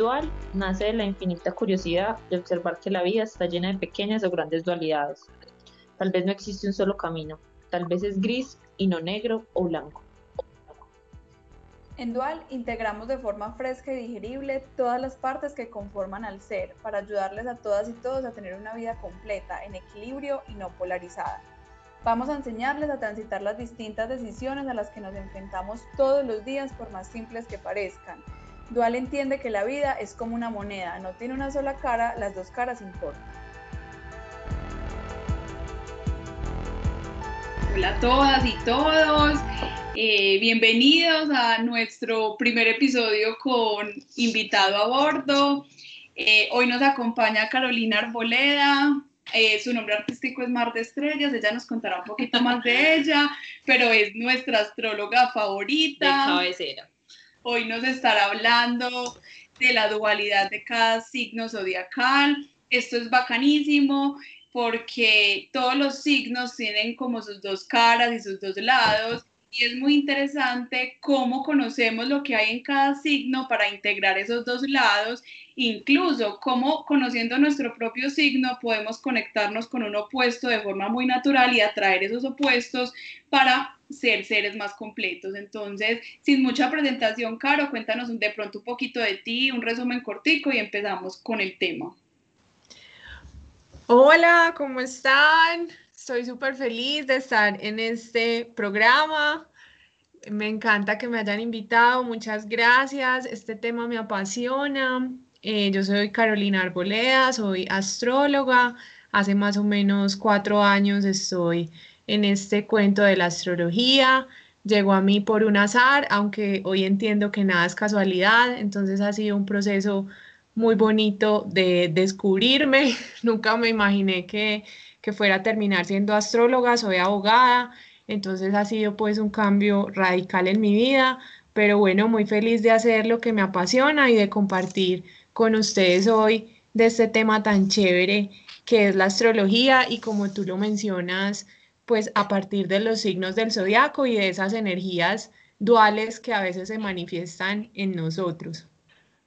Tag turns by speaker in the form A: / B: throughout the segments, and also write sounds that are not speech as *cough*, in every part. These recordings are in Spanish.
A: dual nace de la infinita curiosidad de observar que la vida está llena de pequeñas o grandes dualidades. Tal vez no existe un solo camino, tal vez es gris y no negro o blanco.
B: En Dual integramos de forma fresca y digerible todas las partes que conforman al ser para ayudarles a todas y todos a tener una vida completa, en equilibrio y no polarizada. Vamos a enseñarles a transitar las distintas decisiones a las que nos enfrentamos todos los días por más simples que parezcan. Dual entiende que la vida es como una moneda, no tiene una sola cara, las dos caras importan.
C: Hola a todas y todos. Eh, bienvenidos a nuestro primer episodio con invitado a bordo. Eh, hoy nos acompaña Carolina Arboleda. Eh, su nombre artístico es Mar de Estrellas. Ella nos contará un poquito más de *laughs* ella, pero es nuestra astróloga favorita.
A: De cabecera.
C: Hoy nos estará hablando de la dualidad de cada signo zodiacal. Esto es bacanísimo porque todos los signos tienen como sus dos caras y sus dos lados y es muy interesante cómo conocemos lo que hay en cada signo para integrar esos dos lados, incluso cómo conociendo nuestro propio signo podemos conectarnos con un opuesto de forma muy natural y atraer esos opuestos para ser seres más completos. Entonces, sin mucha presentación, Caro, cuéntanos de pronto un poquito de ti, un resumen cortico y empezamos con el tema.
D: Hola, ¿cómo están? Estoy súper feliz de estar en este programa. Me encanta que me hayan invitado. Muchas gracias. Este tema me apasiona. Eh, yo soy Carolina Arboleda, soy astróloga. Hace más o menos cuatro años estoy en este cuento de la astrología. Llegó a mí por un azar, aunque hoy entiendo que nada es casualidad. Entonces ha sido un proceso muy bonito de descubrirme. *laughs* Nunca me imaginé que, que fuera a terminar siendo astróloga, soy abogada, entonces ha sido pues un cambio radical en mi vida, pero bueno, muy feliz de hacer lo que me apasiona y de compartir con ustedes hoy de este tema tan chévere que es la astrología y como tú lo mencionas, pues a partir de los signos del zodiaco y de esas energías duales que a veces se manifiestan en nosotros.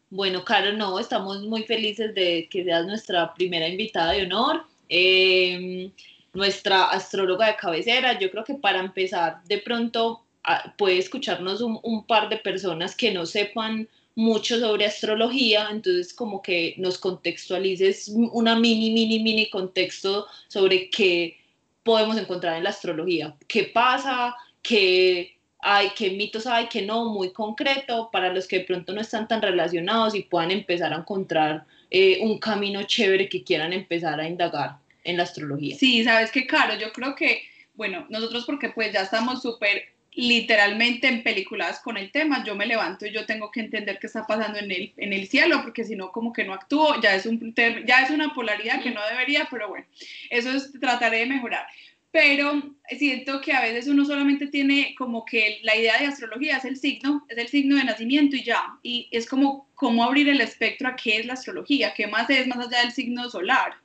A: Bueno, Caro, no, estamos muy felices de que seas nuestra primera invitada de honor, em, nuestra astróloga de cabecera. Yo creo que para empezar, de pronto ah, puede escucharnos un, par de personas que no sepan mucho sobre astrología, entonces como que nos contextualices una mini, mini, mini contexto sobre qué podemos encontrar en la astrología, qué pasa, qué hay, qué mitos hay, que no, muy concreto para los que de pronto no están tan relacionados y puedan empezar a encontrar eh, un camino chévere que quieran empezar a indagar en la astrología.
C: Sí, sabes qué, Caro, yo creo que, bueno, nosotros porque pues ya estamos súper literalmente en películas con el tema, yo me levanto y yo tengo que entender qué está pasando en el, en el cielo, porque si no, como que no actúo, ya es, un, ya es una polaridad que no debería, pero bueno, eso es, trataré de mejorar pero siento que a veces uno solamente tiene como que la idea de astrología es el signo, es el signo de nacimiento y ya, y es como cómo abrir el espectro a qué es la astrología, qué más es más allá del signo solar.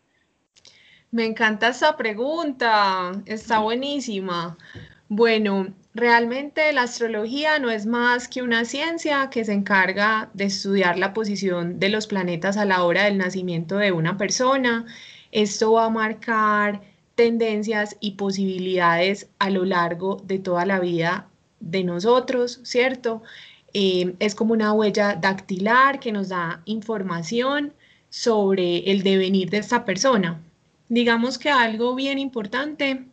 D: Me encanta esa pregunta, está buenísima. Bueno, realmente la astrología no es más que una ciencia que se encarga de estudiar la posición de los planetas a la hora del nacimiento de una persona. Esto va a marcar tendencias y posibilidades a lo largo de toda la vida de nosotros, ¿cierto? Eh, es como una huella dactilar que nos da información sobre el devenir de esta persona. Digamos que algo bien importante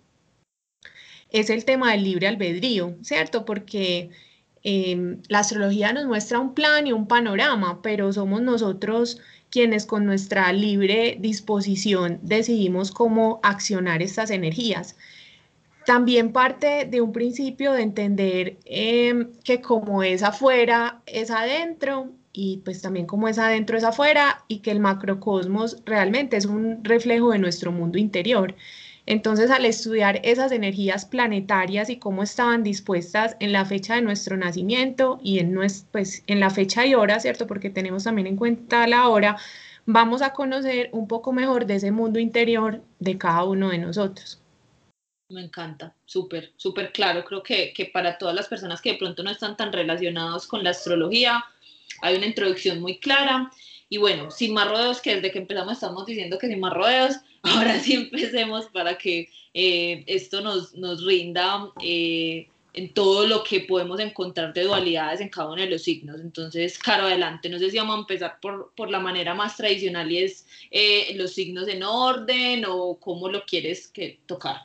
D: es el tema del libre albedrío, ¿cierto? Porque eh, la astrología nos muestra un plan y un panorama, pero somos nosotros quienes con nuestra libre disposición decidimos cómo accionar estas energías. También parte de un principio de entender em, que como es afuera, es adentro, y pues también como es adentro, es afuera, y que el macrocosmos realmente es un reflejo de nuestro mundo interior. Entonces, al estudiar esas energías planetarias y cómo estaban dispuestas en la fecha de nuestro nacimiento y en, pues, en la fecha y hora, ¿cierto? Porque tenemos también en cuenta la hora, vamos a conocer un poco mejor de ese mundo interior de cada uno de nosotros.
A: Me encanta, súper, súper claro. Creo que, que para todas las personas que de pronto no están tan relacionados con la astrología, hay una introducción muy clara. Y bueno, sin más rodeos, que desde que empezamos estamos diciendo que sin más rodeos, *laughs* ahora sí empecemos para que eh, esto nos, nos rinda eh, en todo lo que podemos encontrar de dualidades en cada uno de los signos. Entonces, Caro, adelante. No sé si vamos a empezar por, por la manera más tradicional y es eh, los signos en orden o cómo lo quieres que tocar.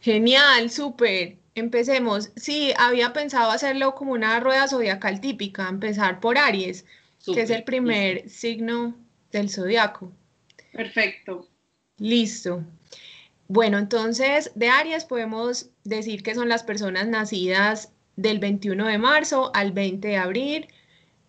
D: Genial, súper. Empecemos. Sí, había pensado hacerlo como una rueda zodiacal típica, empezar por Aries, que es el primer signo del zodiaco.
C: Perfecto.
D: Listo. Bueno, entonces de Aries podemos decir que son las personas nacidas del 21 de marzo al 20 de abril.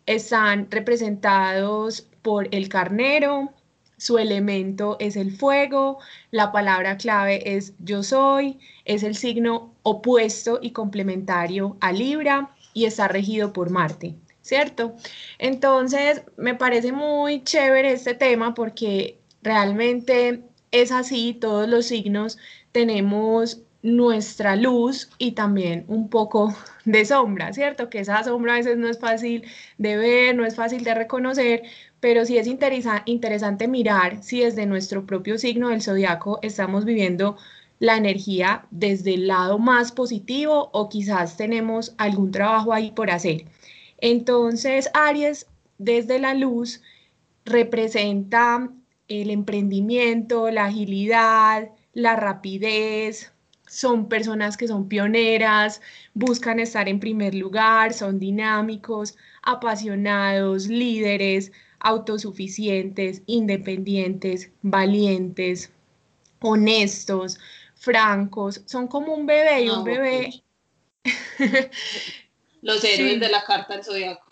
D: Están representados por el carnero, su elemento es el fuego, la palabra clave es yo soy, es el signo opuesto y complementario a Libra y está regido por Marte, ¿cierto? Entonces, me parece muy chévere este tema porque realmente es así, todos los signos tenemos nuestra luz y también un poco de sombra, ¿cierto? Que esa sombra a veces no es fácil de ver, no es fácil de reconocer, pero sí es interesante mirar si desde nuestro propio signo del zodiaco estamos viviendo la energía desde el lado más positivo o quizás tenemos algún trabajo ahí por hacer. Entonces, Aries, desde la luz, representa el emprendimiento, la agilidad, la rapidez, son personas que son pioneras, buscan estar en primer lugar, son dinámicos, apasionados, líderes, autosuficientes, independientes, valientes, honestos, francos, son como un bebé y un bebé. *laughs*
A: Los héroes de la carta del zodiaco.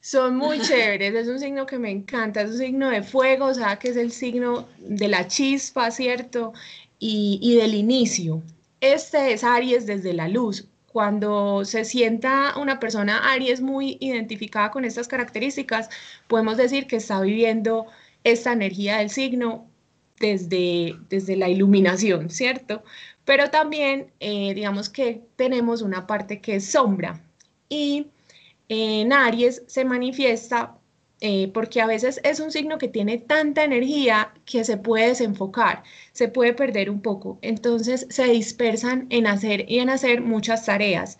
D: Son muy *laughs* chéveres, es un signo que me encanta, es un signo de fuego, o sea, que es el signo de la chispa, ¿cierto? Y, y del inicio. Este es Aries desde la luz. Cuando se sienta una persona Aries muy identificada con estas características, podemos decir que está viviendo esta energía del signo desde, desde la iluminación, ¿cierto? Pero también, eh, digamos que tenemos una parte que es sombra. Y en Aries se manifiesta eh, porque a veces es un signo que tiene tanta energía que se puede desenfocar, se puede perder un poco. Entonces se dispersan en hacer y en hacer muchas tareas.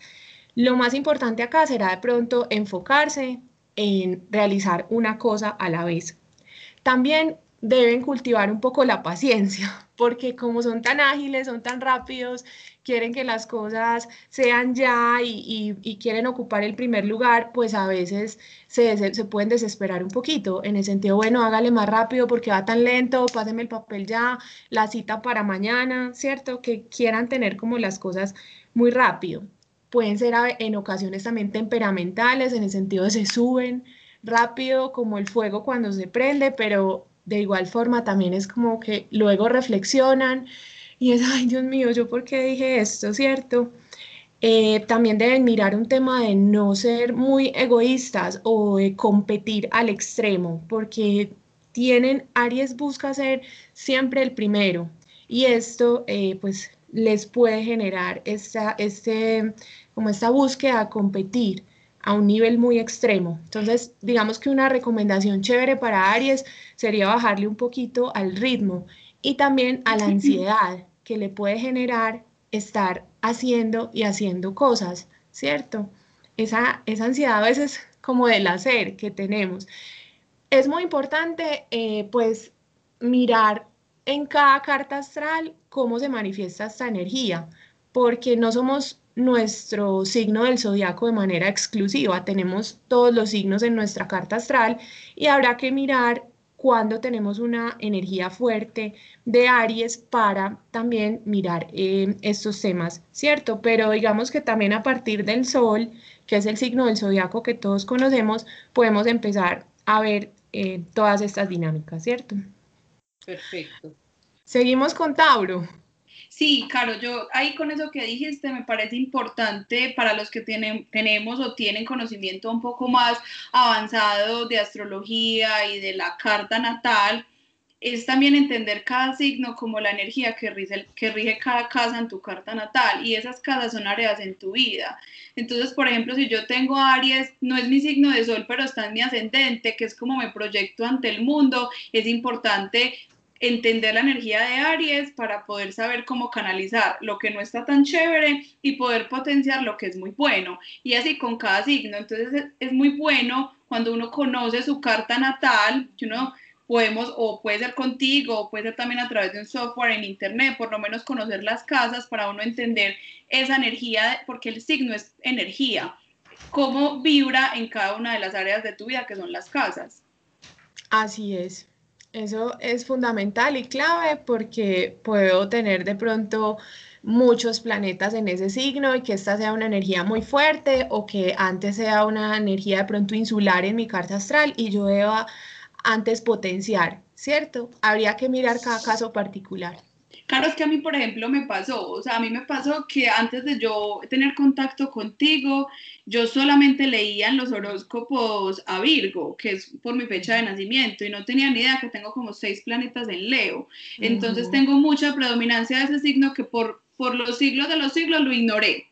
D: Lo más importante acá será de pronto enfocarse en realizar una cosa a la vez. También deben cultivar un poco la paciencia, *laughs* porque como son tan ágiles, son tan rápidos, quieren que las cosas sean ya y, quieren ocupar el primer lugar, pues a veces se, pueden desesperar un poquito, en el sentido, bueno, hágale más rápido porque va tan lento, páseme el papel ya, la cita para mañana, ¿cierto? Que quieran tener como las cosas muy rápido. Pueden ser en ocasiones también temperamentales, en el sentido de se suben rápido como el fuego cuando se prende, pero de igual forma también es como que luego reflexionan y es, ay Dios mío, ¿yo por qué dije esto, cierto? Eh, también deben mirar un tema de no ser muy egoístas o de competir al extremo, porque tienen, Aries busca ser siempre el primero y esto eh, pues les puede generar esta, este, como esta búsqueda de competir a un nivel muy extremo. Entonces, digamos que una recomendación chévere para Aries sería bajarle un poquito al ritmo y también a la ansiedad que le puede generar estar haciendo y haciendo cosas, ¿cierto? Esa, esa ansiedad a veces *laughs* como del hacer que tenemos. Es muy importante, eh, pues, mirar en cada carta astral cómo se manifiesta esta energía, porque no somos nuestro signo del zodiaco de manera exclusiva. Tenemos todos los signos en nuestra carta astral y habrá que mirar cuando tenemos una energía fuerte de Aries para también mirar eh, estos temas, ¿cierto? Pero digamos que también a partir del Sol, que es el signo del zodiaco que todos conocemos, podemos empezar a ver eh, todas estas dinámicas, ¿cierto?
A: Perfecto.
D: Seguimos con Tauro.
C: Sí, claro, yo ahí con eso que dijiste me parece importante para los que tienen, tenemos o tienen conocimiento un poco más avanzado de astrología y de la carta natal, es también entender cada signo como la energía que rige, que rige cada casa en tu carta natal y esas casas son áreas en tu vida. Entonces, por ejemplo, si yo tengo Aries, no es mi signo de sol, pero está en mi ascendente, que es como me proyecto ante el mundo, es importante entender la energía de Aries para poder saber cómo canalizar lo que no está tan chévere y poder potenciar lo que es muy bueno. Y así con cada signo. Entonces es, muy bueno cuando uno conoce su carta natal, que uno podemos, o puede ser contigo, o puede ser también a través de un software en internet, por lo menos conocer las casas para uno entender esa energía, porque el signo es energía, cómo vibra en cada una de las áreas de tu vida, que son las casas.
D: Así es. Eso es fundamental y clave porque puedo tener de pronto muchos planetas en ese signo y que esta sea una energía muy fuerte o que antes sea una energía de pronto insular en mi carta astral y yo deba antes potenciar, ¿cierto? Habría que mirar cada caso particular.
C: Claro, es que a mí, por ejemplo, me pasó, o sea, a mí me pasó que antes de yo tener contacto contigo, yo solamente leía en los horóscopos a Virgo, que es por mi fecha de nacimiento, y no tenía ni idea que tengo como seis planetas en Leo. Entonces tengo mucha predominancia de ese signo que por, por los siglos de los siglos lo ignoré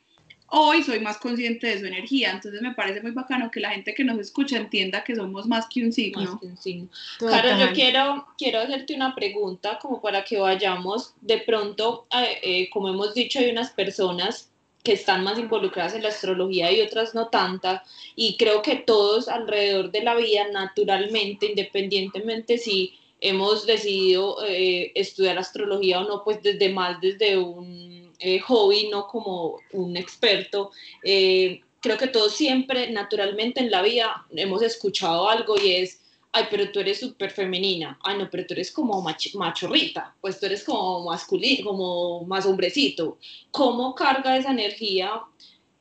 C: hoy soy más consciente de su energía, entonces me parece muy bacano que la gente que nos escucha entienda que somos más que un signo.
A: Claro, yo quiero, quiero hacerte una pregunta como para que vayamos, de pronto, eh, eh, como hemos dicho, hay unas personas que están más involucradas en la astrología y otras no tantas, y creo que todos alrededor de la vida, naturalmente, independientemente si hemos decidido eh, estudiar astrología o no, pues desde más desde un eh, hobby, no como un experto. Eh, creo que todos siempre, naturalmente en la vida, hemos escuchado algo y es, ay, pero tú eres súper femenina, ay, no, pero tú eres como machorrita, pues tú eres como masculino, como más hombrecito. ¿Cómo carga esa energía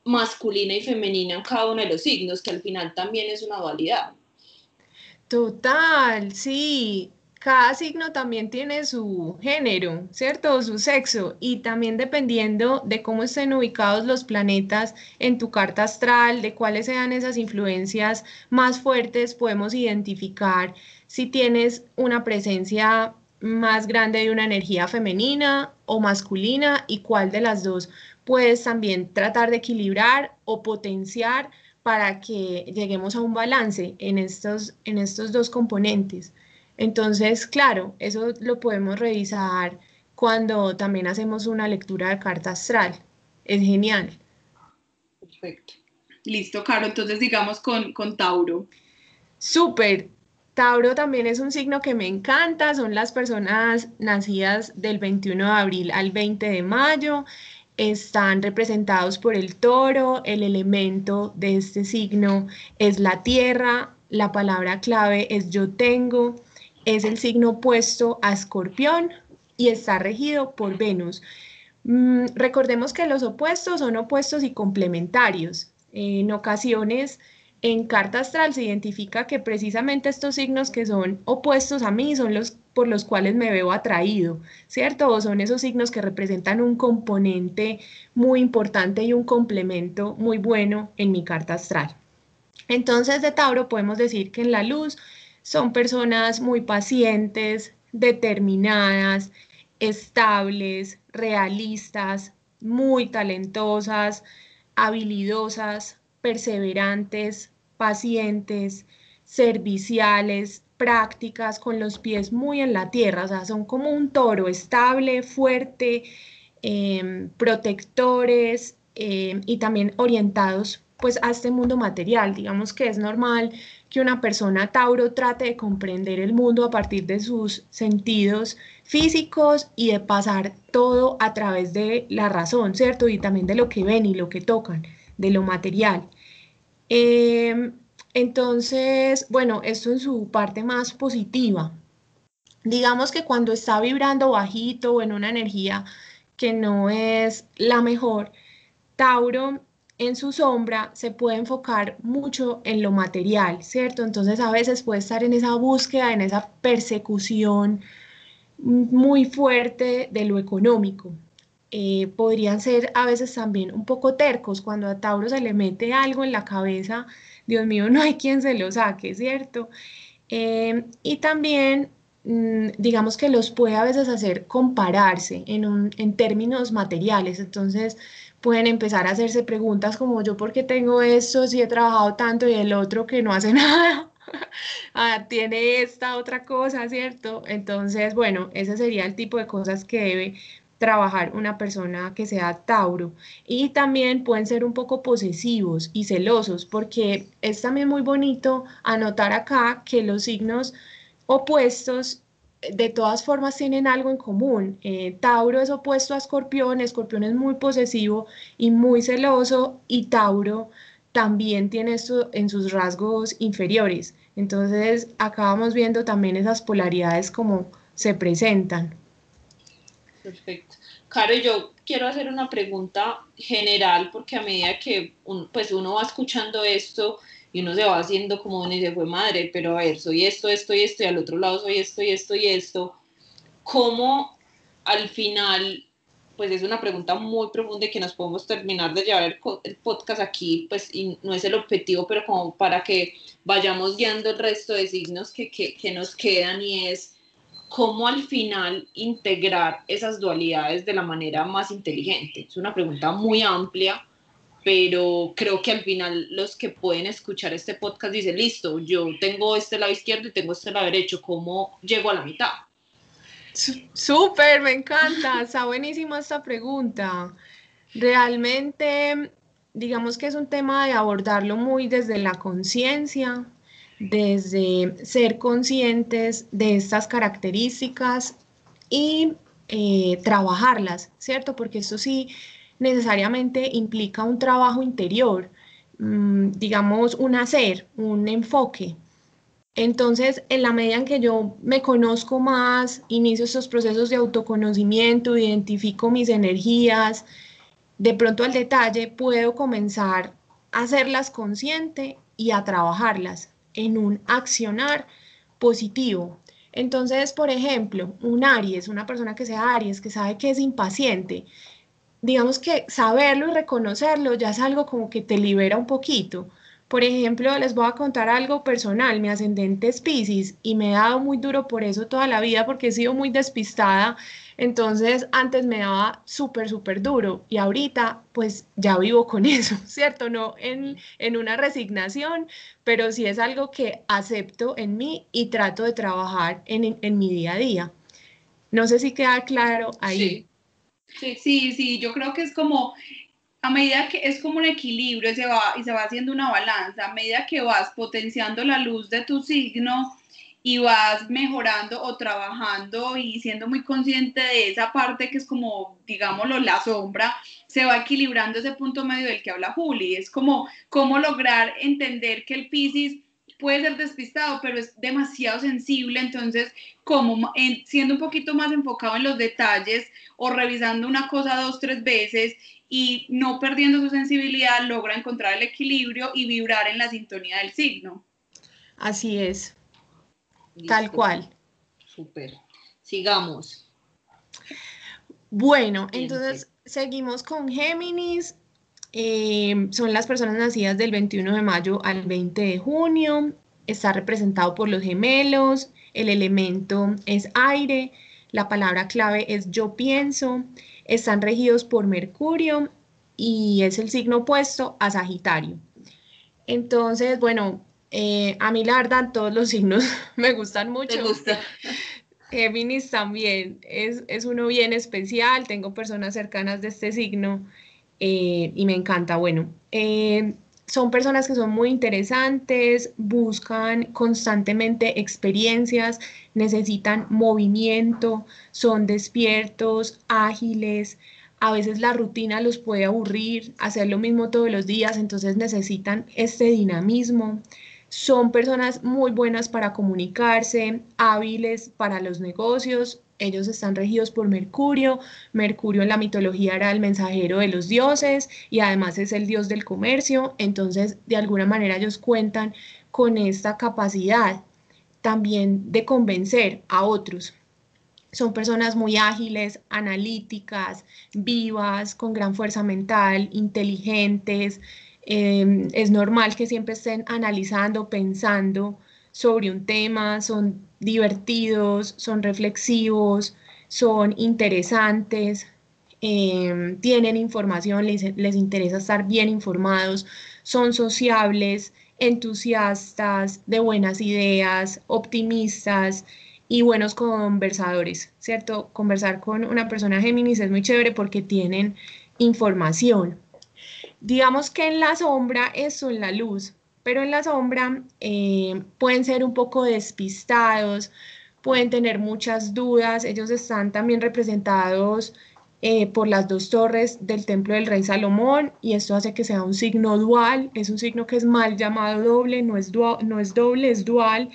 A: masculina y femenina en cada uno de los signos, que al final también es una dualidad?
D: Total, sí cada signo también tiene su género, ¿cierto? Su sexo y también dependiendo de cómo estén ubicados los planetas en tu carta astral, de cuáles sean esas influencias más fuertes, podemos identificar si tienes una presencia más grande de una energía femenina o masculina y cuál de las dos puedes también tratar de equilibrar o potenciar para que lleguemos a un balance en estos, en estos dos componentes. Entonces, claro, eso lo podemos revisar cuando también hacemos una lectura de carta astral. Es genial.
C: Perfecto. Listo, Caro. Entonces, digamos con, con Tauro.
D: Súper. Tauro también es un signo que me encanta. Son las personas nacidas del 21 de abril al 20 de mayo. Están representados por el toro. El elemento de este signo es la tierra. La palabra clave es yo tengo es el signo opuesto a Escorpión y está regido por Venus. Mm, recordemos que los opuestos son opuestos y complementarios. En ocasiones, en carta astral se identifica que precisamente estos signos que son opuestos a mí son los por los cuales me veo atraído, ¿cierto? O son esos signos que representan un componente muy importante y un complemento muy bueno en mi carta astral. Entonces, de Tauro podemos decir que en la luz son personas muy pacientes, determinadas, estables, realistas, muy talentosas, habilidosas, perseverantes, pacientes, serviciales, prácticas, con los pies muy en la tierra, o sea, son como un toro estable, fuerte, em, protectores em, y también orientados pues a este mundo material. Digamos que es normal que una persona Tauro trate de comprender el mundo a partir de sus sentidos físicos y de pasar todo a través de la razón, ¿cierto? Y también de lo que ven y lo que tocan, de lo material. Em, entonces, bueno, esto en su parte más positiva. Digamos que cuando está vibrando bajito o en una energía que no es la mejor, Tauro en su sombra se puede enfocar mucho en lo material, ¿cierto? Entonces a veces puede estar en esa búsqueda, en esa persecución muy fuerte de lo económico. Eh, podrían ser a veces también un poco tercos cuando a Tauro se le mete algo en la cabeza, Dios mío, *laughs* no hay quien se lo saque, ¿cierto? Eh, y también mm, digamos que los puede a veces hacer compararse en, en términos materiales. Entonces, pueden empezar a hacerse preguntas como yo por qué tengo esto si he trabajado tanto y el otro que no hace *laughs* nada. ah, tiene esta otra cosa, ¿cierto? Entonces, bueno, ese sería el tipo de cosas que debe trabajar una persona que sea Tauro. Y también pueden ser un poco posesivos y celosos, porque es también muy bonito anotar acá que los signos opuestos de todas formas tienen algo en común. Eh, Tauro es opuesto a Escorpión, Escorpión es muy posesivo y muy celoso y Tauro también tiene esto en sus rasgos inferiores. Entonces, acá vamos viendo también esas polaridades como se presentan.
A: Perfecto. Caro, yo quiero hacer una pregunta general porque a medida que pues uno va escuchando esto y uno se va haciendo como uno dice, fue madre, pero a ver, soy esto, esto y esto, y al otro lado soy esto y esto y esto, ¿cómo al final, pues es una pregunta muy profunda y que nos podemos terminar de llevar el, el podcast aquí, pues y no es el objetivo, pero como para que vayamos guiando el resto de signos que, que, que nos quedan y es cómo al final integrar esas dualidades de la manera más inteligente. Es una pregunta muy amplia, pero creo que al final los que pueden escuchar este podcast dicen, listo, yo tengo este lado izquierdo y tengo este lado derecho, ¿cómo llego a la mitad?
D: Súper, me encanta, está buenísima esta pregunta. Realmente, digamos que es un tema de abordarlo muy desde la conciencia, desde ser conscientes de estas características y eh, trabajarlas, ¿cierto? Porque esto sí necesariamente implica un trabajo interior, mm, digamos, un hacer, un enfoque. Entonces, en la medida en que yo me conozco más, inicio estos procesos de autoconocimiento, identifico mis energías, de pronto al detalle puedo comenzar a hacerlas consciente y a trabajarlas en un accionar positivo. Entonces, por ejemplo, un Aries, una persona que sea Aries, que sabe que es impaciente, digamos que saberlo y reconocerlo ya es algo como que te libera un poquito. Por ejemplo, les voy a contar algo personal. Mi ascendente es Pisces y me he dado muy duro por eso toda la vida porque he sido muy despistada entonces, antes me daba súper, súper duro y ahorita pues ya vivo con *laughs* eso, ¿cierto? No en, una resignación, pero sí es algo que acepto en mí y trato de trabajar en, mi día a día. No sé si queda claro ahí.
C: Sí. Sí, sí, yo creo que es como a medida que es como un equilibrio y se va, y se va haciendo una balanza, a medida que vas potenciando la luz de tu signo, y vas mejorando o trabajando y siendo muy consciente de esa parte que es como, digámoslo, la sombra, se va equilibrando ese punto medio del que habla Juli. Es como cómo lograr entender que el Pisces puede ser despistado, pero es demasiado sensible, entonces como siendo un poquito más enfocado en los detalles o revisando una cosa dos, tres veces y no perdiendo su sensibilidad, logra encontrar el equilibrio y vibrar en la sintonía del signo.
D: Así es. Tal cual.
A: Súper. Sigamos.
D: Bueno, entonces seguimos con Géminis. Eh, son las personas nacidas del 21 de mayo al 20 de junio. Está representado por los gemelos. El elemento es aire. La palabra clave es yo pienso. Están regidos por Mercurio y es el signo opuesto a Sagitario. Entonces, bueno, eh, a mí la verdad todos los signos *laughs* me gustan mucho.
A: Me gusta. *laughs*
D: Géminis también es, es, uno bien especial, tengo personas cercanas de este signo eh, y me encanta. Bueno, eh, son personas que son muy interesantes, buscan constantemente experiencias, necesitan movimiento, son despiertos, ágiles, a veces la rutina los puede aburrir, hacer lo mismo todos los días, entonces necesitan este dinamismo. Son personas muy buenas para comunicarse, hábiles para los negocios. Ellos están regidos por Mercurio. Mercurio en la mitología era el mensajero de los dioses y además es el dios del comercio. Entonces, de alguna manera ellos cuentan con esta capacidad también de convencer a otros. Son personas muy ágiles, analíticas, vivas, con gran fuerza mental, inteligentes, Em, es normal que siempre estén analizando, pensando sobre un tema, son divertidos, son reflexivos, son interesantes, em, tienen información, les, les interesa estar bien informados, son sociables, entusiastas, de buenas ideas, optimistas y buenos conversadores, ¿cierto? Conversar con una persona Géminis es muy chévere porque tienen información. Digamos que en la sombra eso en la luz, pero en la sombra eh, pueden ser un poco despistados, pueden tener muchas dudas, ellos están también representados eh, por las dos torres del templo del rey Salomón y esto hace que sea un signo dual, es un signo que es mal llamado doble, no es, no es doble, es dual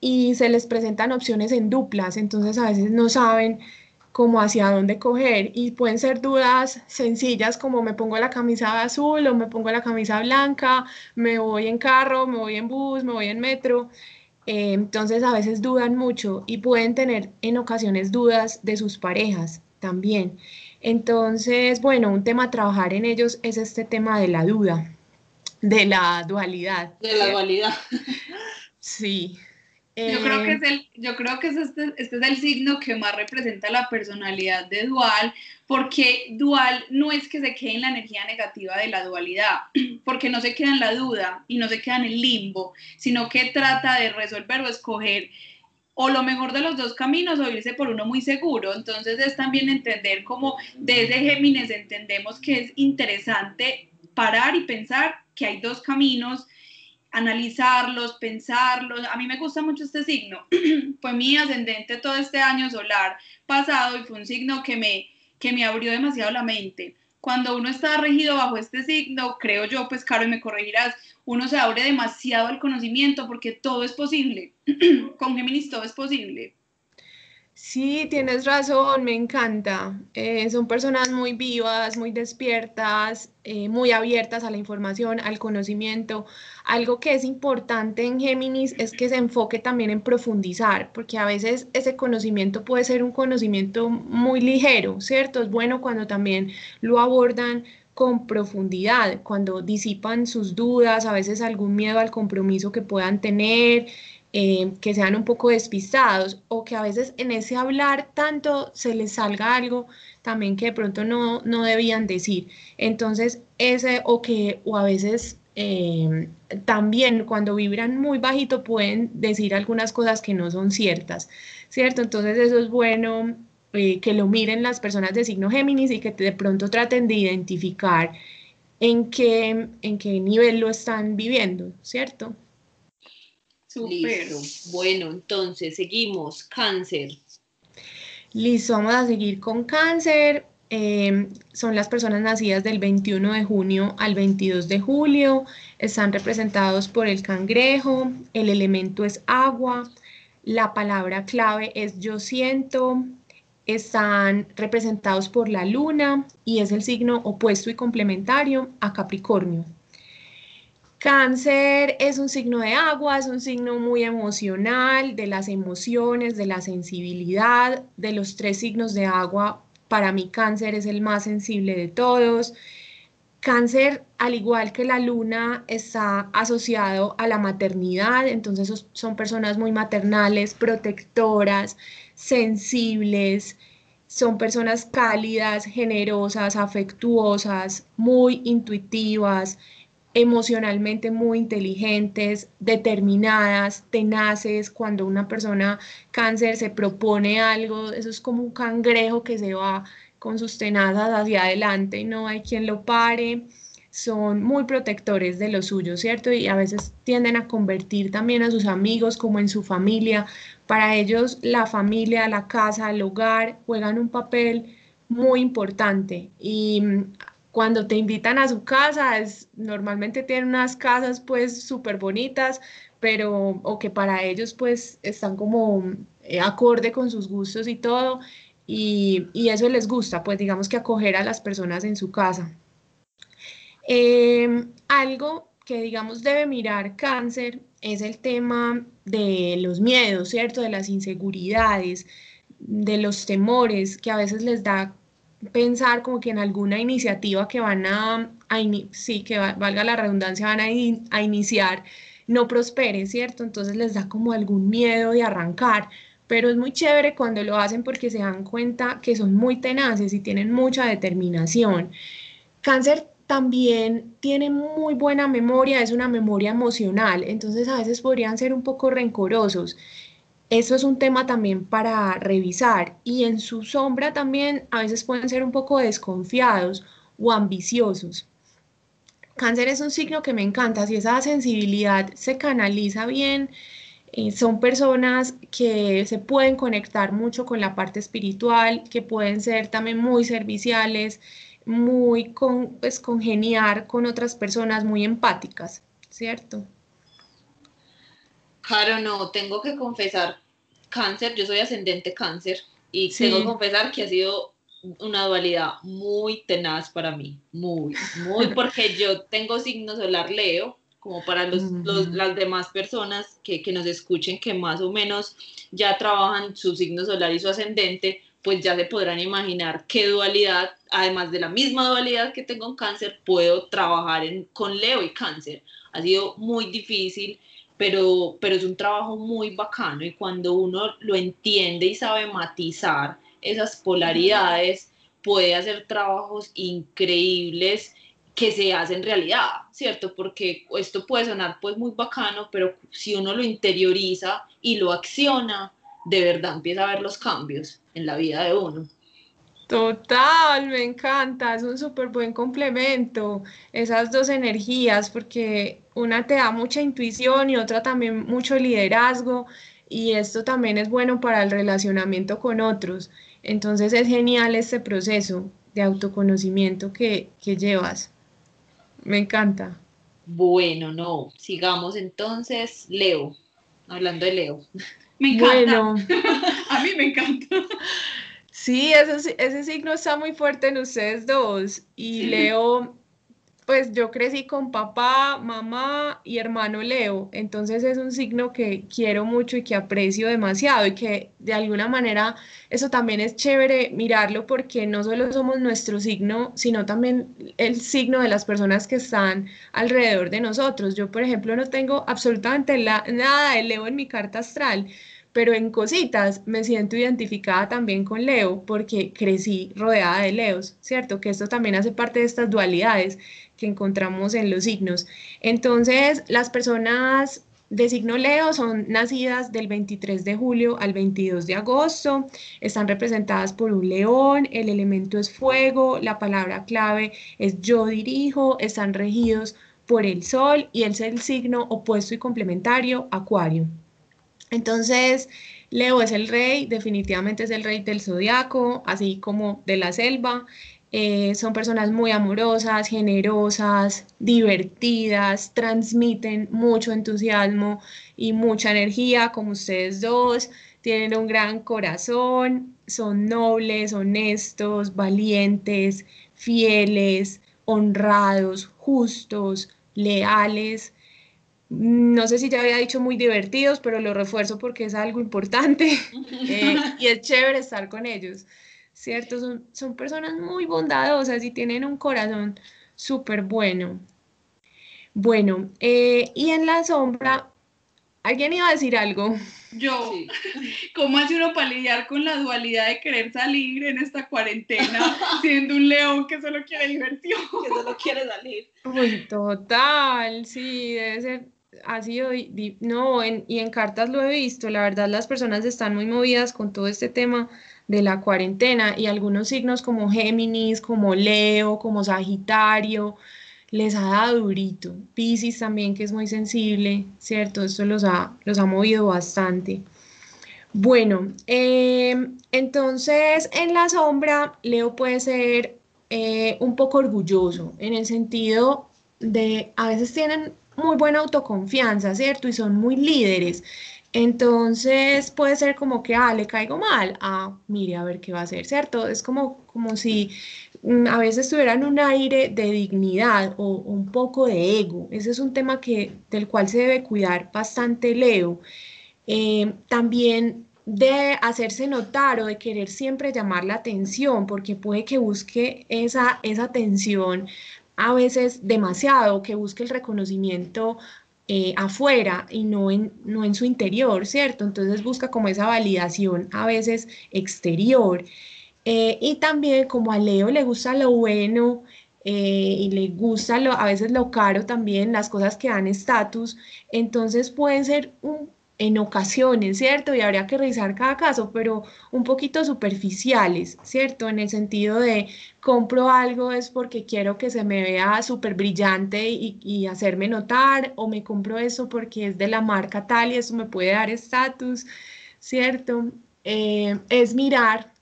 D: y se les presentan opciones en duplas, entonces a veces no saben cómo hacia dónde coger y pueden ser dudas sencillas como me pongo la camisa azul o me pongo la camisa blanca, me voy en carro, me voy en bus, me voy en metro. Eh, entonces a veces dudan mucho y pueden tener en ocasiones dudas de sus parejas también. Entonces, bueno, un tema a trabajar en ellos es este tema de la duda, de la dualidad.
A: De la dualidad.
D: Sí.
C: Yo creo que,
D: Eh,
C: es el, yo creo que es este, este es el signo que más representa la personalidad de dual, porque dual no es que se quede en la energía negativa de la dualidad, *clears throat* porque no se queda en la duda y no se queda en el limbo, sino que trata de resolver o escoger o lo mejor de los dos caminos o irse por uno muy seguro. Entonces es también entender como desde Géminis entendemos que es interesante parar y pensar que hay dos caminos, analizarlos, pensarlos. A mí me gusta mucho este signo. *clears throat* fue mi ascendente todo este año solar pasado y fue un signo que me, que me abrió demasiado la mente. Cuando uno está regido bajo este signo, creo yo, pues Caro, y me corregirás, uno se abre demasiado al conocimiento porque todo es posible. *clears throat* Con Géminis todo es posible.
D: Sí, tienes razón, me encanta. Eh, son personas muy vivas, muy despiertas, eh, muy abiertas a la información, al conocimiento. Algo que es importante en Géminis es que se enfoque también en profundizar, porque a veces ese conocimiento puede ser un conocimiento muy ligero, ¿cierto? Es bueno cuando también lo abordan con profundidad, cuando disipan sus dudas, a veces algún miedo al compromiso que puedan tener eh, que sean un poco despistados o que a veces en ese hablar tanto se les salga algo también que de pronto no, no debían decir. Entonces, ese o que, o a veces eh, también cuando vibran muy bajito pueden decir algunas cosas que no son ciertas, ¿cierto? Entonces, eso es bueno. eh, que lo miren las personas de signo Géminis y que de pronto traten de identificar en qué, en qué nivel lo están viviendo, ¿cierto?
A: Listo. Bueno, entonces seguimos. Cáncer.
D: Listo, vamos a seguir con cáncer. Eh, son las personas nacidas del 21 de junio al 22 de julio. Están representados por el cangrejo. El elemento es agua. La palabra clave es yo siento. Están representados por la luna y es el signo opuesto y complementario a Capricornio. Cáncer es un signo de agua, es un signo muy emocional, de las emociones, de la sensibilidad, de los tres signos de agua. Para mí cáncer es el más sensible de todos. Cáncer, al igual que la luna, está asociado a la maternidad, entonces son personas muy maternales, protectoras, sensibles, son personas cálidas, generosas, afectuosas, muy intuitivas, emocionalmente muy inteligentes, determinadas, tenaces. Cuando una persona cáncer se propone algo, eso es como un cangrejo que se va con sus tenazas hacia adelante y no hay quien lo pare. Son muy protectores de lo suyo, ¿cierto? Y a veces tienden a convertir también a sus amigos como en su familia. Para ellos la familia, la casa, el hogar juegan un papel muy importante y cuando te invitan a su casa, es, normalmente tienen unas casas pues súper bonitas, pero o que para ellos pues están como eh, acorde con sus gustos y todo, y, y, eso les gusta, pues digamos que acoger a las personas en su casa. Eh, algo que digamos debe mirar cáncer es el tema de los miedos, ¿cierto? De las inseguridades, de los temores que a veces les da pensar como que en alguna iniciativa que van a, sí, que va, valga la redundancia, van a, a, iniciar, no prospere, ¿cierto? Entonces les da como algún miedo de arrancar, pero es muy chévere cuando lo hacen porque se dan cuenta que son muy tenaces y tienen mucha determinación. Cáncer también tiene muy buena memoria, es una memoria emocional, entonces a veces podrían ser un poco rencorosos. Eso es un tema también para revisar y en su sombra también a veces pueden ser un poco desconfiados o ambiciosos. Cáncer es un signo que me encanta, si esa sensibilidad se canaliza bien, eh, son personas que se pueden conectar mucho con la parte espiritual, que pueden ser también muy serviciales, muy con, pues, congeniar con otras personas, muy empáticas, ¿cierto?
A: Claro, no, tengo que confesar, cáncer, yo soy ascendente cáncer y tengo que confesar que ha sido una dualidad muy tenaz para mí, muy, muy, porque yo tengo signo solar Leo, como para los, las demás personas que, que, nos escuchen que más o menos ya trabajan su signo solar y su ascendente, pues ya se podrán imaginar qué dualidad, además de la misma dualidad que tengo en cáncer, puedo trabajar en, con Leo y cáncer. Ha sido muy difícil pero, pero es un trabajo muy bacano y cuando uno lo entiende y sabe matizar esas polaridades, puede hacer trabajos increíbles que se hacen realidad, ¿cierto? Porque esto puede sonar pues muy bacano, pero si uno lo interioriza y lo acciona, de verdad empieza a ver los cambios en la vida de uno.
D: Total, me encanta, es un súper buen complemento, esas dos energías, porque una te da mucha intuición y otra también mucho liderazgo, y esto también es bueno para el relacionamiento con otros. Entonces es genial este proceso de autoconocimiento que, que llevas. Me encanta.
A: Bueno, no, sigamos entonces, Leo, hablando de Leo. *laughs*
C: Me encanta. Bueno. *laughs* A mí me encanta.
D: Sí, ese, ese signo está muy fuerte en ustedes dos. Y Leo, pues yo crecí con papá, mamá y hermano Leo. Entonces es un signo que quiero mucho y que aprecio demasiado y que de alguna manera eso también es chévere mirarlo porque no solo somos nuestro signo, sino también el signo de las personas que están alrededor de nosotros. Yo, por ejemplo, no tengo absolutamente nada de Leo en mi carta astral pero en cositas me siento identificada también con Leo porque crecí rodeada de Leos, ¿cierto? Que esto también hace parte de estas dualidades que encontramos en los signos. Entonces, las personas de signo Leo son nacidas del 23 de julio al 22 de agosto, están representadas por un león, el elemento es fuego, la palabra clave es yo dirijo, están regidos por el sol y es el signo opuesto y complementario, Acuario. Entonces, Leo es el rey, definitivamente es el rey del zodiaco, así como de la selva. Eh, son personas muy amorosas, generosas, divertidas, transmiten mucho entusiasmo y mucha energía, como ustedes dos. Tienen un gran corazón, son nobles, honestos, valientes, fieles, honrados, justos, leales no sé si ya había dicho muy divertidos, pero lo refuerzo porque es algo importante *laughs* eh, y es chévere estar con ellos, ¿cierto? Son, son personas muy bondadosas y tienen un corazón súper bueno. Bueno, eh, y en la sombra, ¿alguien iba a decir algo?
C: Yo, *laughs* ¿cómo hace uno para lidiar con la dualidad de querer salir en esta cuarentena *laughs* siendo un león que solo quiere diversión?
A: Que solo quiere salir.
D: Uy, total, sí, debe ser ha sido, no, y en cartas lo he visto, la verdad las personas están muy movidas con todo este tema de la cuarentena y algunos signos como Géminis, como Leo, como Sagitario, les ha dado durito. Pisces también, que es muy sensible, ¿cierto? Esto los ha, los ha movido bastante. Bueno, em, entonces en la sombra, Leo puede ser eh, un poco orgulloso en el sentido de a veces tienen muy buena autoconfianza, ¿cierto? Y son muy líderes. Entonces puede ser como que, ah, le caigo mal, ah, mire a ver qué va a hacer, ¿cierto? Es como, como si mm, a veces tuvieran un aire de dignidad o un poco de ego. Ese es un tema que, del cual se debe cuidar bastante Leo. Eh, también de hacerse notar o de querer siempre llamar la atención, porque puede que busque esa, esa atención a veces demasiado, que busque el reconocimiento eh, afuera y no en, no en su interior, ¿cierto? Entonces busca como esa validación a veces exterior. Eh, y también como a Leo le gusta lo bueno eh, y le gusta lo, a veces lo caro también, las cosas que dan estatus, entonces pueden ser un en ocasiones, ¿cierto? Y habría que revisar cada caso, pero un poquito superficiales, ¿cierto? En el sentido de compro algo es porque quiero que se me vea súper brillante y, hacerme notar, o me compro eso porque es de la marca tal y eso me puede dar estatus, ¿cierto? Eh, es mirar,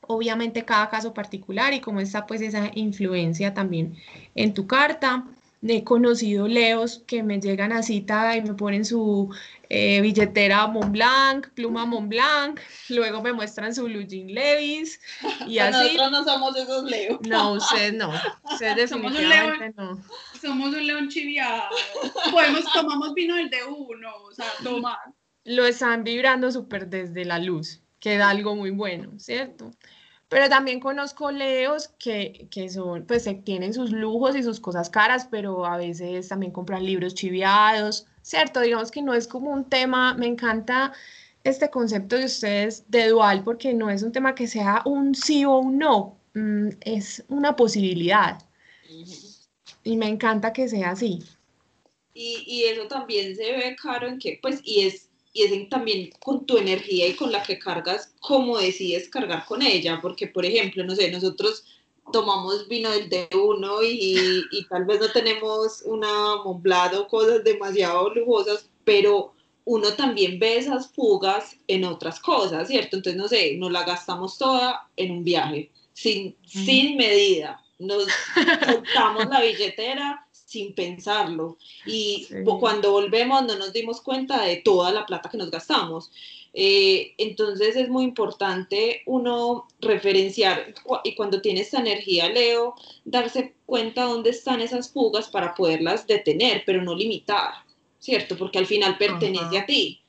D: obviamente, cada caso particular y cómo está pues esa influencia también en tu carta. He conocido leos que me llegan a cita y me ponen su eh, billetera Montblanc, pluma Montblanc, luego me muestran su blue jean Levis y *laughs* así.
A: Nosotros no somos esos leos.
D: No, ustedes no. Ustedes *laughs* definitivamente no.
C: Somos un león chiviado. Podemos, tomamos vino del de uno, o sea, tomar.
D: Lo están vibrando súper desde la luz, que da algo muy bueno, ¿cierto? Pero también conozco leos que, que son, pues tienen sus lujos y sus cosas caras, pero a veces también compran libros chiviados, ¿cierto? Digamos que no es como un tema, me encanta este concepto de ustedes de dual porque no es un tema que sea un sí o un no, mm, es una posibilidad. Y me encanta que sea así.
A: Y, y, eso también se ve, Caro, en que, pues, y es, y es también con tu energía y con la que cargas, cómo decides cargar con ella, porque, por ejemplo, no sé, nosotros tomamos vino del de uno y, y tal vez no tenemos una Montblanc o cosas demasiado lujosas, pero uno también ve esas fugas en otras cosas, ¿cierto? Entonces, no sé, nos la gastamos toda en un viaje, sin, sin medida. Nos *laughs* soltamos la billetera sin pensarlo. Y cuando volvemos no nos dimos cuenta de toda la plata que nos gastamos. Eh, entonces es muy importante uno referenciar y cuando tiene esta energía, Leo, darse cuenta dónde están esas fugas para poderlas detener, pero no limitar, ¿cierto? Porque al final pertenece a ti.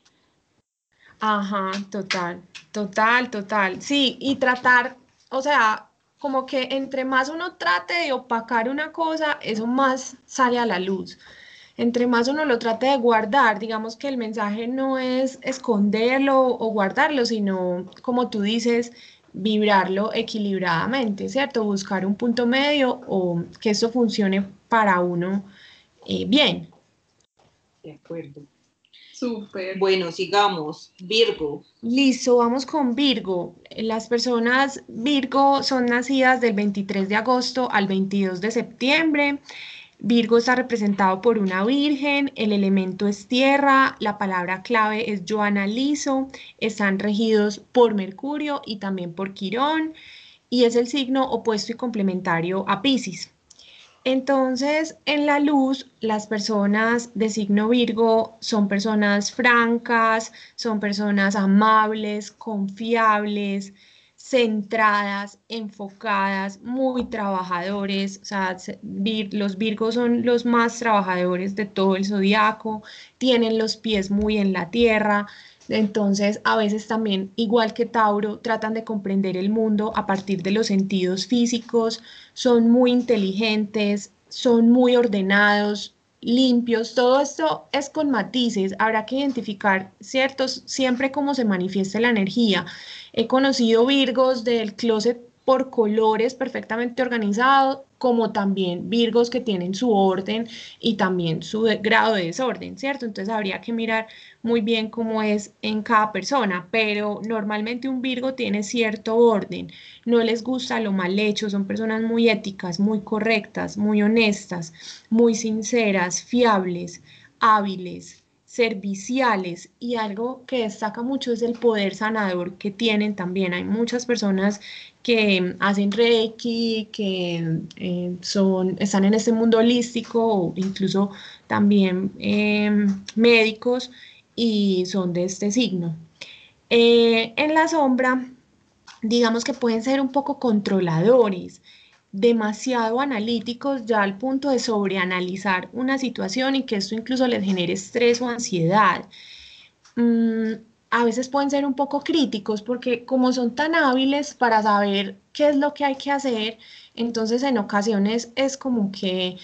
D: Ajá, total, total, total. Sí, y tratar, o sea, como que entre más uno trate de opacar una cosa, eso más sale a la luz entre más uno lo trate de guardar, digamos que el mensaje no es esconderlo o guardarlo, sino, como tú dices, vibrarlo equilibradamente, ¿cierto? Buscar un punto medio o que eso funcione para uno eh, bien.
A: De acuerdo.
C: Súper.
A: Bueno, sigamos. Virgo.
D: Listo, vamos con Virgo. Las personas Virgo son nacidas del 23 de agosto al 22 de septiembre. Virgo está representado por una virgen, el elemento es tierra, la palabra clave es yo analizo, están regidos por Mercurio y también por Quirón y es el signo opuesto y complementario a Pisces. Entonces, en la luz, las personas de signo Virgo son personas francas, son personas amables, confiables, centradas, enfocadas, muy trabajadores, o sea, los Virgos son los más trabajadores de todo el zodiaco, tienen los pies muy en la tierra, entonces a veces también, igual que Tauro, tratan de comprender el mundo a partir de los sentidos físicos, son muy inteligentes, son muy ordenados, limpios, todo esto es con matices, habrá que identificar ciertos, siempre cómo se manifiesta la energía. He conocido Virgos del closet por colores perfectamente organizado, como también Virgos que tienen su orden y también su grado de desorden, ¿cierto? Entonces habría que mirar muy bien cómo es en cada persona, pero normalmente un Virgo tiene cierto orden, no les gusta lo mal hecho, son personas muy éticas, muy correctas, muy honestas, muy sinceras, fiables, hábiles, serviciales y algo que destaca mucho es el poder sanador que tienen también. Hay muchas personas que hacen reiki, que eh, son, están en este mundo holístico o incluso también em, médicos y son de este signo. Eh, en la sombra, digamos que pueden ser un poco controladores, demasiado analíticos ya al punto de sobreanalizar una situación y que esto incluso les genere estrés o ansiedad. Mm, a veces pueden ser un poco críticos porque como son tan hábiles para saber qué es lo que hay que hacer, entonces en ocasiones es como que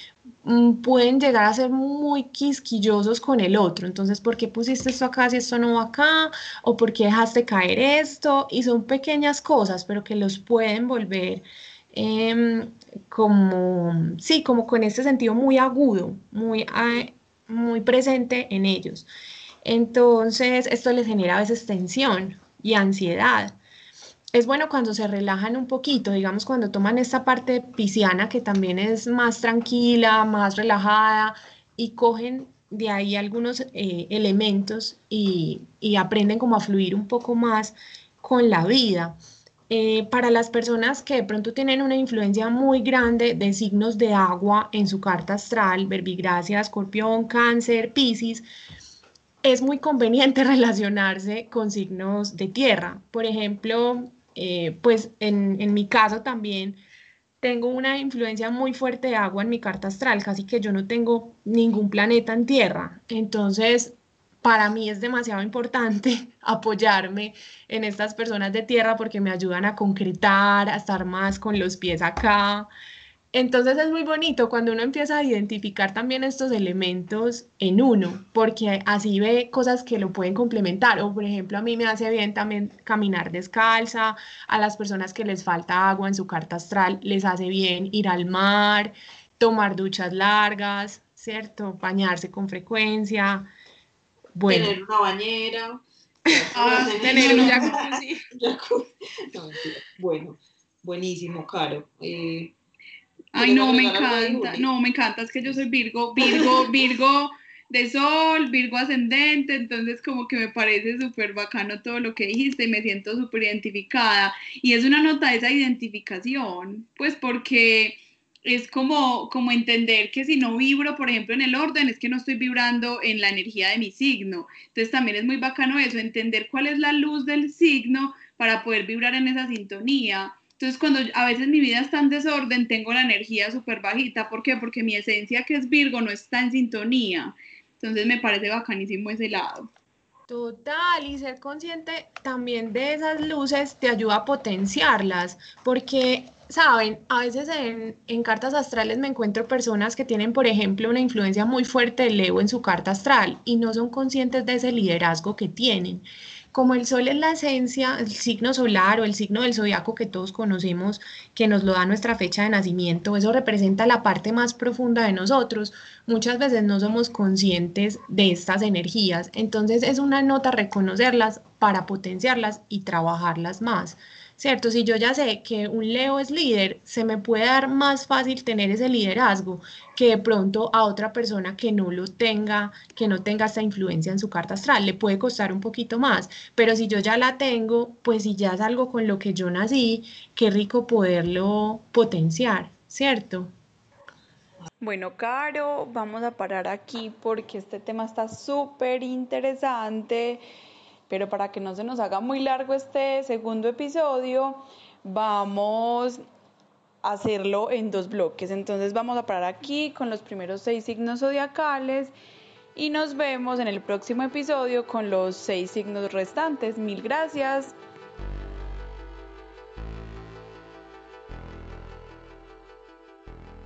D: mm, pueden llegar a ser muy quisquillosos con el otro. Entonces, ¿por qué pusiste esto acá si esto no acá? ¿O por qué dejaste caer esto? Y son pequeñas cosas, pero que los pueden volver em, como, sí, como con este sentido muy agudo, muy, muy presente en ellos. Entonces, esto les genera a veces tensión y ansiedad es bueno cuando se relajan un poquito, digamos cuando toman esta parte pisciana que también es más tranquila, más relajada y cogen de ahí algunos eh, elementos y, aprenden como a fluir un poco más con la vida. Eh, para las personas que de pronto tienen una influencia muy grande de signos de agua en su carta astral, verbigracia, escorpión, cáncer, piscis, es muy conveniente *laughs* relacionarse con signos de tierra. Por ejemplo, eh, pues en, mi caso también tengo una influencia muy fuerte de agua en mi carta astral, casi que yo no tengo ningún planeta en tierra. Entonces, para mí es demasiado importante *laughs* apoyarme en estas personas de tierra porque me ayudan a concretar, a estar más con los pies acá, entonces es muy bonito cuando uno empieza a identificar también estos elementos en uno, porque así ve cosas que lo pueden complementar. O por ejemplo, a mí me hace bien también caminar descalza, a las personas que les falta agua en su carta astral les hace bien ir al mar, tomar duchas largas, ¿cierto? Bañarse con frecuencia.
A: Bueno. Tener una bañera.
D: Ah, tener un jacuzzi. *laughs*
A: bueno, buenísimo, Caro. Eh,
C: Ay, no, me encanta, no, me encanta, es que yo soy Virgo, Virgo, *laughs* Virgo de sol, Virgo ascendente, entonces como que me parece súper bacano todo lo que dijiste y me siento súper identificada. Y es una nota de esa identificación, pues porque es como, como entender que si no vibro, por ejemplo, en el orden, es que no estoy vibrando en la energía de mi signo. Entonces también es muy bacano eso, entender cuál es la luz del signo para poder vibrar en esa sintonía. Entonces, cuando a veces mi vida está en desorden, tengo la energía súper bajita. ¿Por qué? Porque mi esencia, que es Virgo, no está en sintonía. Entonces, me parece bacanísimo ese lado.
D: Total, y ser consciente también de esas luces te ayuda a potenciarlas, porque, saben, a veces en, en, cartas astrales me encuentro personas que tienen, por ejemplo, una influencia muy fuerte de Leo en su carta astral y no son conscientes de ese liderazgo que tienen como el sol es la esencia, el signo solar o el signo del zodiaco que todos conocemos, que nos lo da nuestra fecha de nacimiento, eso representa la parte más profunda de nosotros. Muchas veces no somos conscientes de estas energías, entonces es una nota reconocerlas para potenciarlas y trabajarlas más. ¿Cierto? Si yo ya sé que un Leo es líder, se me puede dar más fácil tener ese liderazgo que de pronto a otra persona que no lo tenga, que no tenga esta influencia en su carta astral, le puede costar un poquito más, pero si yo ya la tengo, pues si ya es algo con lo que yo nací, qué rico poderlo potenciar, ¿cierto?
B: Bueno, Caro, vamos a parar aquí porque este tema está súper interesante pero para que no se nos haga muy largo este segundo episodio, vamos a hacerlo en dos bloques. Entonces vamos a parar aquí con los primeros seis signos zodiacales y nos vemos en el próximo episodio con los seis signos restantes. Mil gracias.